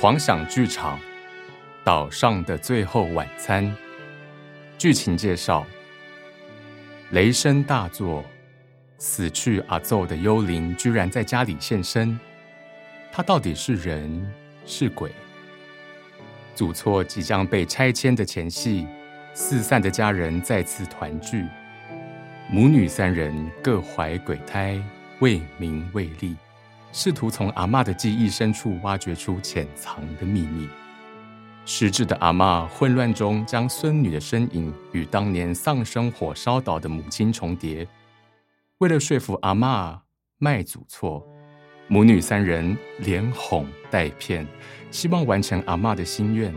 狂想剧场《岛上的最后晚餐》剧情介绍：雷声大作，死去阿奏的幽灵居然在家里现身。他到底是人是鬼？祖厝即将被拆迁的前夕，四散的家人再次团聚，母女三人各怀鬼胎，为名为利。试图从阿嬷的记忆深处挖掘出潜藏的秘密。失智的阿嬷混乱中将孙女的身影与当年丧生火烧岛的母亲重叠。为了说服阿嬷卖祖错，母女三人连哄带骗，希望完成阿嬷的心愿。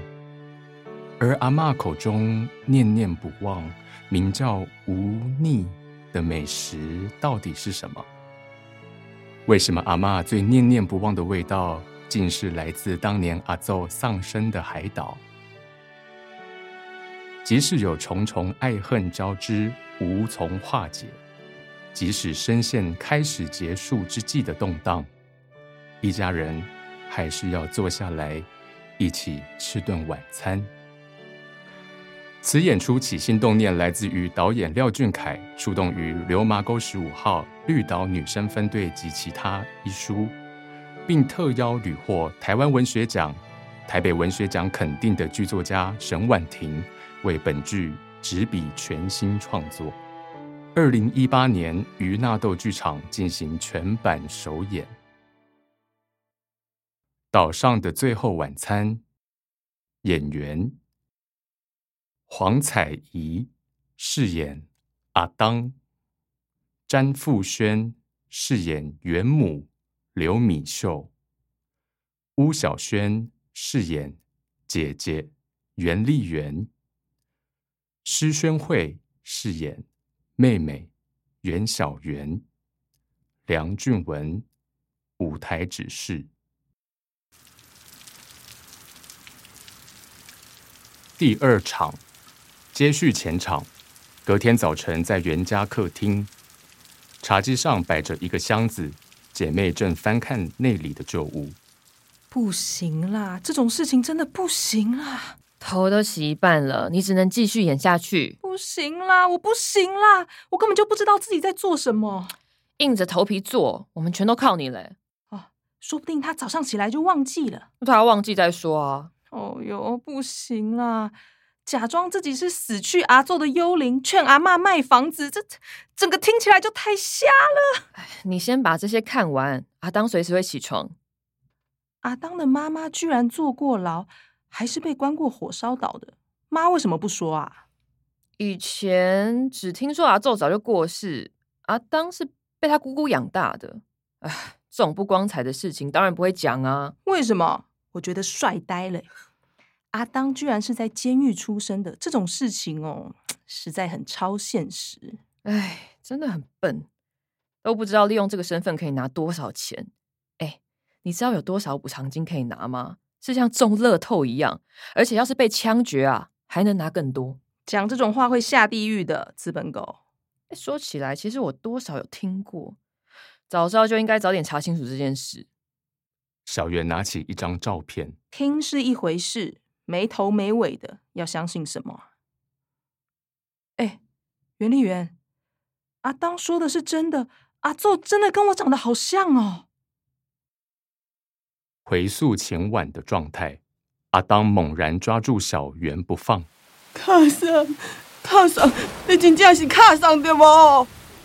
而阿嬷口中念念不忘、名叫无腻的美食到底是什么？为什么阿妈最念念不忘的味道，竟是来自当年阿奏丧生的海岛？即使有重重爱恨交织，无从化解；即使深陷开始结束之际的动荡，一家人还是要坐下来，一起吃顿晚餐。此演出起心动念来自于导演廖俊凯出动于《流麻沟十五号绿岛女生分队及其他》一书，并特邀屡获台湾文学奖、台北文学奖肯定的剧作家沈婉婷为本剧执笔全新创作。二零一八年于纳豆剧场进行全版首演，《岛上的最后晚餐》演员。黄彩怡饰演阿当，詹富轩饰演元母刘米秀，巫小轩饰演姐姐袁丽媛，施宣慧饰演妹妹袁小媛，梁俊文舞台指示，第二场。接续前场，隔天早晨在袁家客厅，茶几上摆着一个箱子，姐妹正翻看内里的旧物。不行啦，这种事情真的不行啦！头都洗一半了，你只能继续演下去。不行啦，我不行啦，我根本就不知道自己在做什么，硬着头皮做，我们全都靠你嘞。哦，说不定他早上起来就忘记了，他忘记再说啊。哦哟，不行啦！假装自己是死去阿奏的幽灵，劝阿妈卖房子，这整个听起来就太瞎了。你先把这些看完，阿当随时会起床。阿当的妈妈居然坐过牢，还是被关过火烧岛的，妈为什么不说啊？以前只听说阿奏早就过世，阿当是被他姑姑养大的。哎，这种不光彩的事情当然不会讲啊。为什么？我觉得帅呆了。阿当居然是在监狱出生的，这种事情哦，实在很超现实。哎，真的很笨，都不知道利用这个身份可以拿多少钱。哎，你知道有多少补偿金可以拿吗？是像中乐透一样，而且要是被枪决啊，还能拿更多。讲这种话会下地狱的资本狗。说起来，其实我多少有听过，早知道就应该早点查清楚这件事。小圆拿起一张照片，听是一回事。没头没尾的，要相信什么？哎，袁丽媛，阿当说的是真的，阿奏真的跟我长得好像哦。回溯前晚的状态，阿当猛然抓住小圆不放。卡上，卡上，你真正是卡上对不？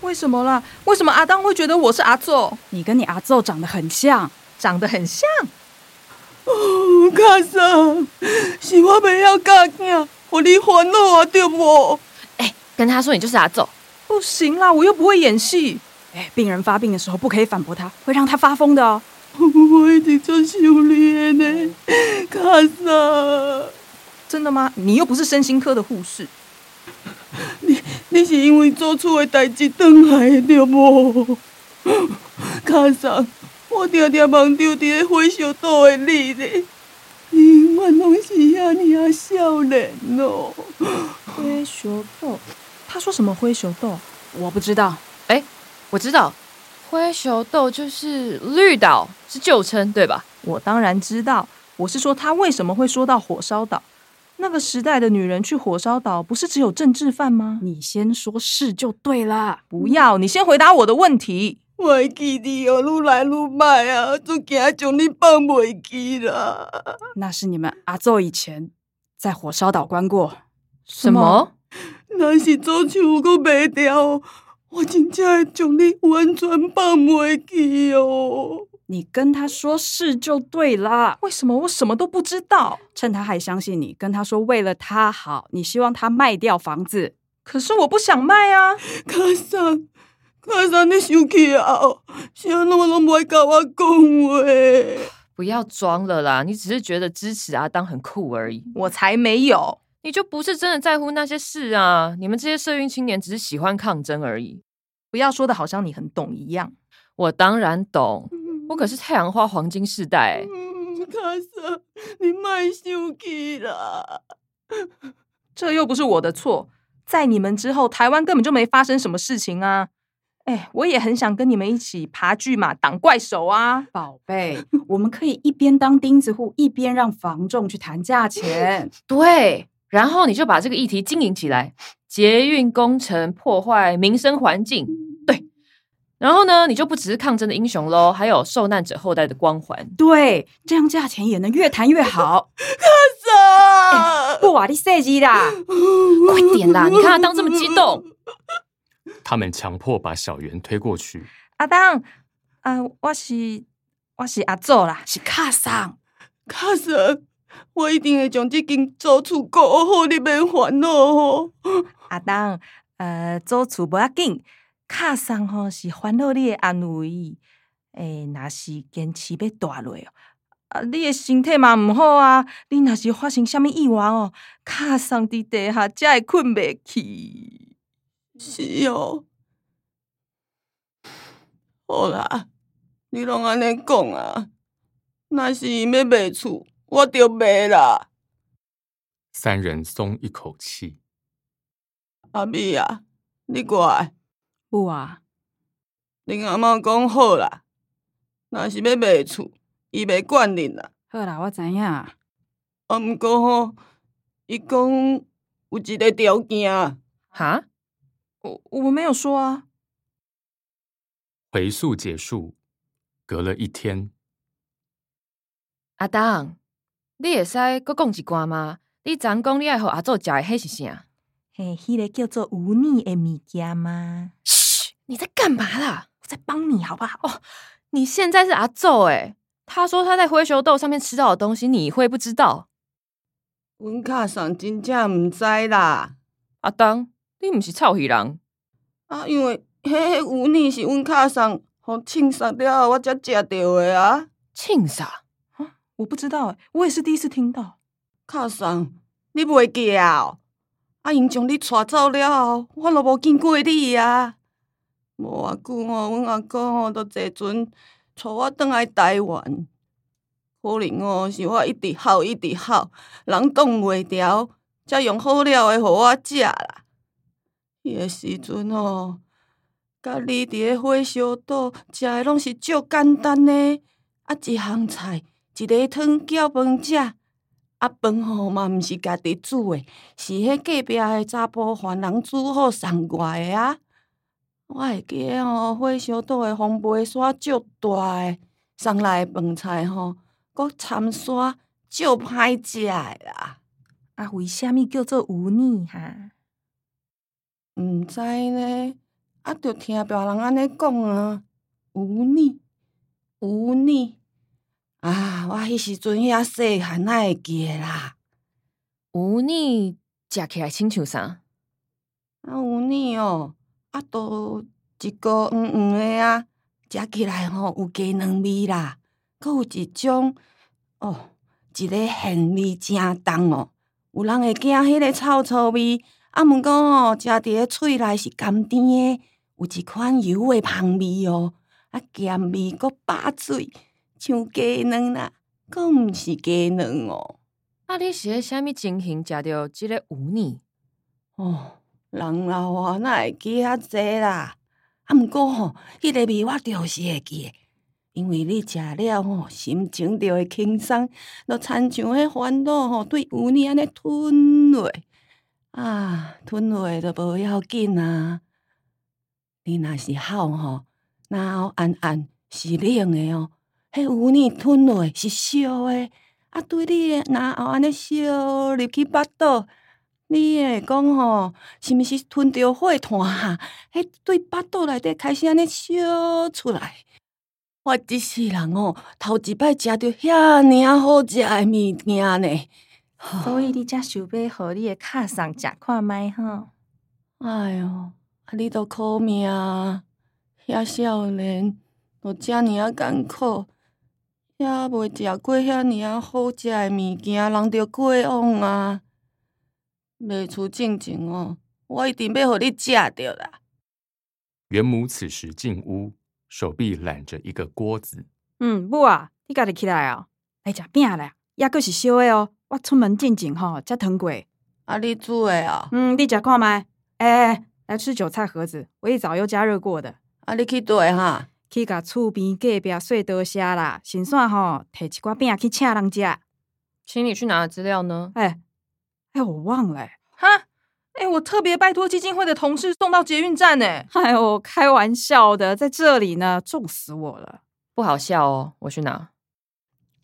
为什么啦？为什么阿当会觉得我是阿奏？你跟你阿奏长得很像，长得很像。哦，卡桑，是我不要嫁囝，我你烦恼啊，对不？哎，跟他说你就是阿奏，不行啦，我又不会演戏。哎，病人发病的时候不可以反驳他，会让他发疯的哦。我已经做修炼呢，卡桑。真的吗？你又不是身心科的护士。你你是因为做错的代志等来的，对不？卡桑。我常常梦到伫咧火烧岛的你咧，永远拢是遐尔啊少年哦。灰熊豆，他说什么灰熊豆？我不知道。哎，我知道，灰熊豆就是绿岛，是旧称，对吧？我当然知道，我是说，他为什么会说到火烧岛？那个时代的女人去火烧岛，不是只有政治犯吗？你先说是就对了。不要，你先回答我的问题。我会记你哦，愈来愈歹啊，就惊将你放袂记啦。那是你们阿祖以前在火烧岛关过。什么？若是左手有阁袂掉，我真正会将你完全放袂记哦。你跟他说是就对啦。为什么我什么都不知道？趁他还相信你，跟他说为了他好，你希望他卖掉房子。可是我不想卖啊，卡桑，卡桑，你生气啊？啥拢拢不爱甲我讲话？不要装了啦，你只是觉得支持阿当很酷而已。我才没有，你就不是真的在乎那些事啊！你们这些社运青年只是喜欢抗争而已。不要说的好像你很懂一样。我当然懂。我可是太阳花黄金世代，卡莎，你卖生气啦！这又不是我的错，在你们之后，台湾根本就没发生什么事情啊！哎，我也很想跟你们一起爬巨马挡怪手啊，宝贝，我们可以一边当钉子户，一边让房仲去谈价钱。对，然后你就把这个议题经营起来，捷运工程破坏民生环境。对然后呢，你就不只是抗争的英雄喽，还有受难者后代的光环。对，这样价钱也能越谈越好。不啊，你设计啦，快点啦！你看他当这么激动。他们强迫把小圆推过去。阿当，啊，我是我是阿祖啦，是卡桑。卡桑，我一定会将这间租厝顾好，你免烦恼哦。阿当，呃，租厝不要紧。卡桑吼是烦恼你的安慰，诶，若是坚持要大落哦，啊，你的身体嘛毋好啊，你若是发生虾米意外哦，卡桑伫地下才会困袂去。是哦，好啦，你拢安尼讲啊，若是要卖厝，我就卖啦。三人松一口气。阿美啊，你过来。有啊，恁阿妈讲好啦，若是要卖厝，伊袂管恁啦。好啦，我知影。啊，毋过吼，伊讲有一个条件。哈？我我没有说啊。回溯结束，隔了一天。阿当，你会使搁讲一寡吗？你昨讲你爱互阿祖食的迄是啥？嘿，迄个叫做无腻的物件吗？嘘你在干嘛啦？我在帮你，好不好？哦，你现在是阿宙哎。他说他在灰熊豆上面吃到的东西，你会不知道？阮卡上真正毋知啦。阿当，你毋是臭鱼人啊？因为迄乌泥是阮卡上互清杀了后，我才食到的啊。清杀？啊？我不知道哎，我也是第一次听到。卡上，你袂记啊？阿英将你带走了后，我都无见过你啊。无偌久哦，阮阿公哦都坐船带我倒来台湾。可能哦是我一直哭一直哭，人挡袂牢，才用好料的互我食啦。迄个时阵哦，甲你伫咧火烧岛食诶拢是足简单诶，啊一项菜，一个汤搅饭食。啊饭吼嘛毋是家己煮诶，是迄隔壁诶查甫犯人煮好送过来啊。我会记得吼，火烧岛诶风背山足大诶，送来诶饭菜吼，搁掺沙足歹食诶啦。啊，为虾米叫做无腻哈？毋知呢，啊，着听别人安尼讲啊，有腻，有腻。啊，我迄时阵遐细汉哪会记啦？有腻食起来亲像啥？啊，有腻哦。啊，都一个黄黄的啊，食起来吼有鸡卵味啦，佮有一种哦，一个咸味正重哦，有人会惊迄个臭臭味，啊，毋过吼食伫咧喙内是甘甜诶，有一款油诶香味哦，啊，咸味搁饱嘴，像鸡卵啦，搁毋是鸡卵哦。啊，你是咧啥物情形食着即个乌泥？哦。人老啊，哪会记遐济啦？啊，毋过吼，迄个味我就是会记。因为你食了吼，心情就会轻松，就亲像迄烦恼吼，对有你安尼吞落，啊，吞落都无要紧啊。你若是好吼，然后暗暗是冷的哦，迄有你吞落是烧的，啊，对你的然后安尼烧入去腹肚。你会讲吼，是毋是吞着火炭啊？迄对腹肚内底开始安尼烧出来。我即世人哦，头一摆食着遐尔好食的物件呢。所以你才想要互你的卡上食看觅吼。哎哟，啊你都苦命啊，遐少年，都遮尔啊艰苦，遐未食过遐尔啊好食诶物件，人着过往啊。袂出正经哦，我一定要互你食着啦。袁母此时进屋，手臂揽着一个锅子。嗯，母啊，你家己起来哦，来食饼啦，抑阁是烧诶哦。我出门进前吼，才糖粿。啊，你煮的啊？嗯，你食看觅。哎哎，来吃韭菜盒子，我一早又加热过的。啊，你去对哈？去甲厝边隔壁碎刀写啦，先算吼，摕一寡饼去请人食。请你去拿的资料呢？哎。哎，我忘了，哈，哎，我特别拜托基金会的同事送到捷运站呢。哎呦，开玩笑的，在这里呢，重死我了，不好笑哦。我去拿。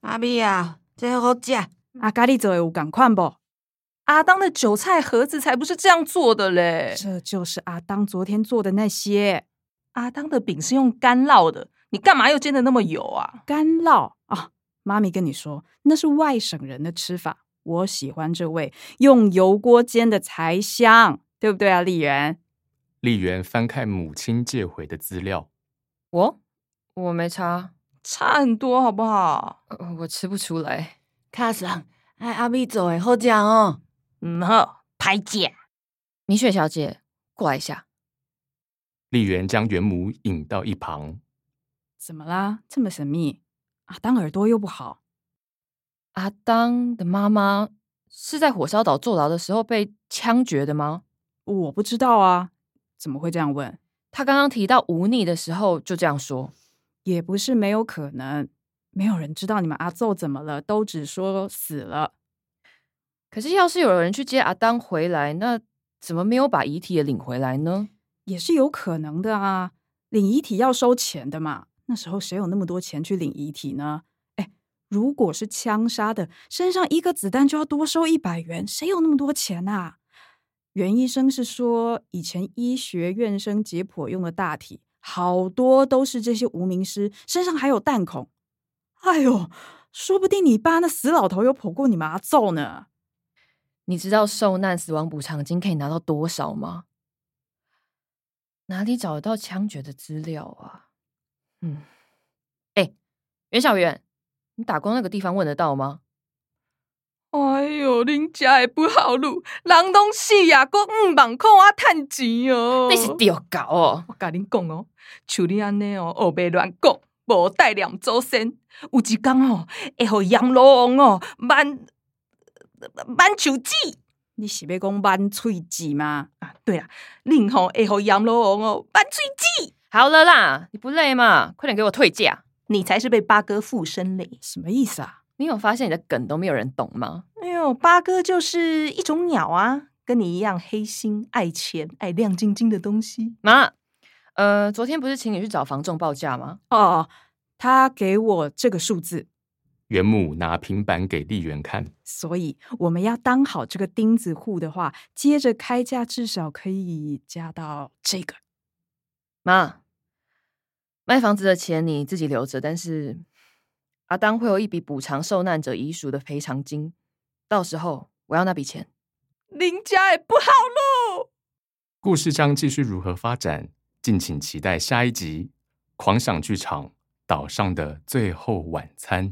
阿咪啊，这好食。阿咖喱做有赶快不？阿当的韭菜盒子才不是这样做的嘞。这就是阿当昨天做的那些。阿当的饼是用干烙的，你干嘛又煎的那么油啊？干烙啊，妈咪跟你说，那是外省人的吃法。我喜欢这味用油锅煎的才香，对不对啊，丽媛？丽媛翻看母亲借回的资料，我我没差，差很多，好不好？我吃不出来。卡上，哎，阿咪做的好讲哦。嗯好，拍姐，米雪小姐，过来一下。丽媛将袁母引到一旁，怎么啦？这么神秘？阿，当耳朵又不好。阿当的妈妈是在火烧岛坐牢的时候被枪决的吗？我不知道啊，怎么会这样问？他刚刚提到忤逆的时候就这样说，也不是没有可能。没有人知道你们阿奏怎么了，都只说死了。可是要是有人去接阿当回来，那怎么没有把遗体也领回来呢？也是有可能的啊，领遗体要收钱的嘛。那时候谁有那么多钱去领遗体呢？哎如果是枪杀的，身上一个子弹就要多收一百元，谁有那么多钱啊？袁医生是说，以前医学院生解剖用的大体，好多都是这些无名尸身上还有弹孔。哎呦，说不定你爸那死老头有跑过你妈揍呢。你知道受难死亡补偿金可以拿到多少吗？哪里找得到枪决的资料啊？嗯，哎，袁小媛。你打工那个地方问得到吗？哎呦，恁家也不好路，人拢死呀，搁五万块啊，趁钱哦！你是丢搞哦！我甲恁讲哦，像你安尼哦，学别乱讲，无带念祖先，有一天哦，会互阎罗王哦，满满手指。你是要讲满喙子吗？啊，对啊，恁吼会互阎罗王哦，满喙子。好了啦，你不累吗？快点给我退价！你才是被八哥附身嘞！什么意思啊？你有发现你的梗都没有人懂吗？哎呦，八哥就是一种鸟啊，跟你一样黑心、爱钱、爱亮晶晶的东西。妈，呃，昨天不是请你去找房仲报价吗？哦，他给我这个数字。袁母拿平板给丽媛看，所以我们要当好这个钉子户的话，接着开价至少可以加到这个。妈。卖房子的钱你自己留着，但是阿当会有一笔补偿受难者遗属的赔偿金，到时候我要那笔钱。林家也不好喽。故事将继续如何发展，敬请期待下一集《狂想剧场岛上的最后晚餐》。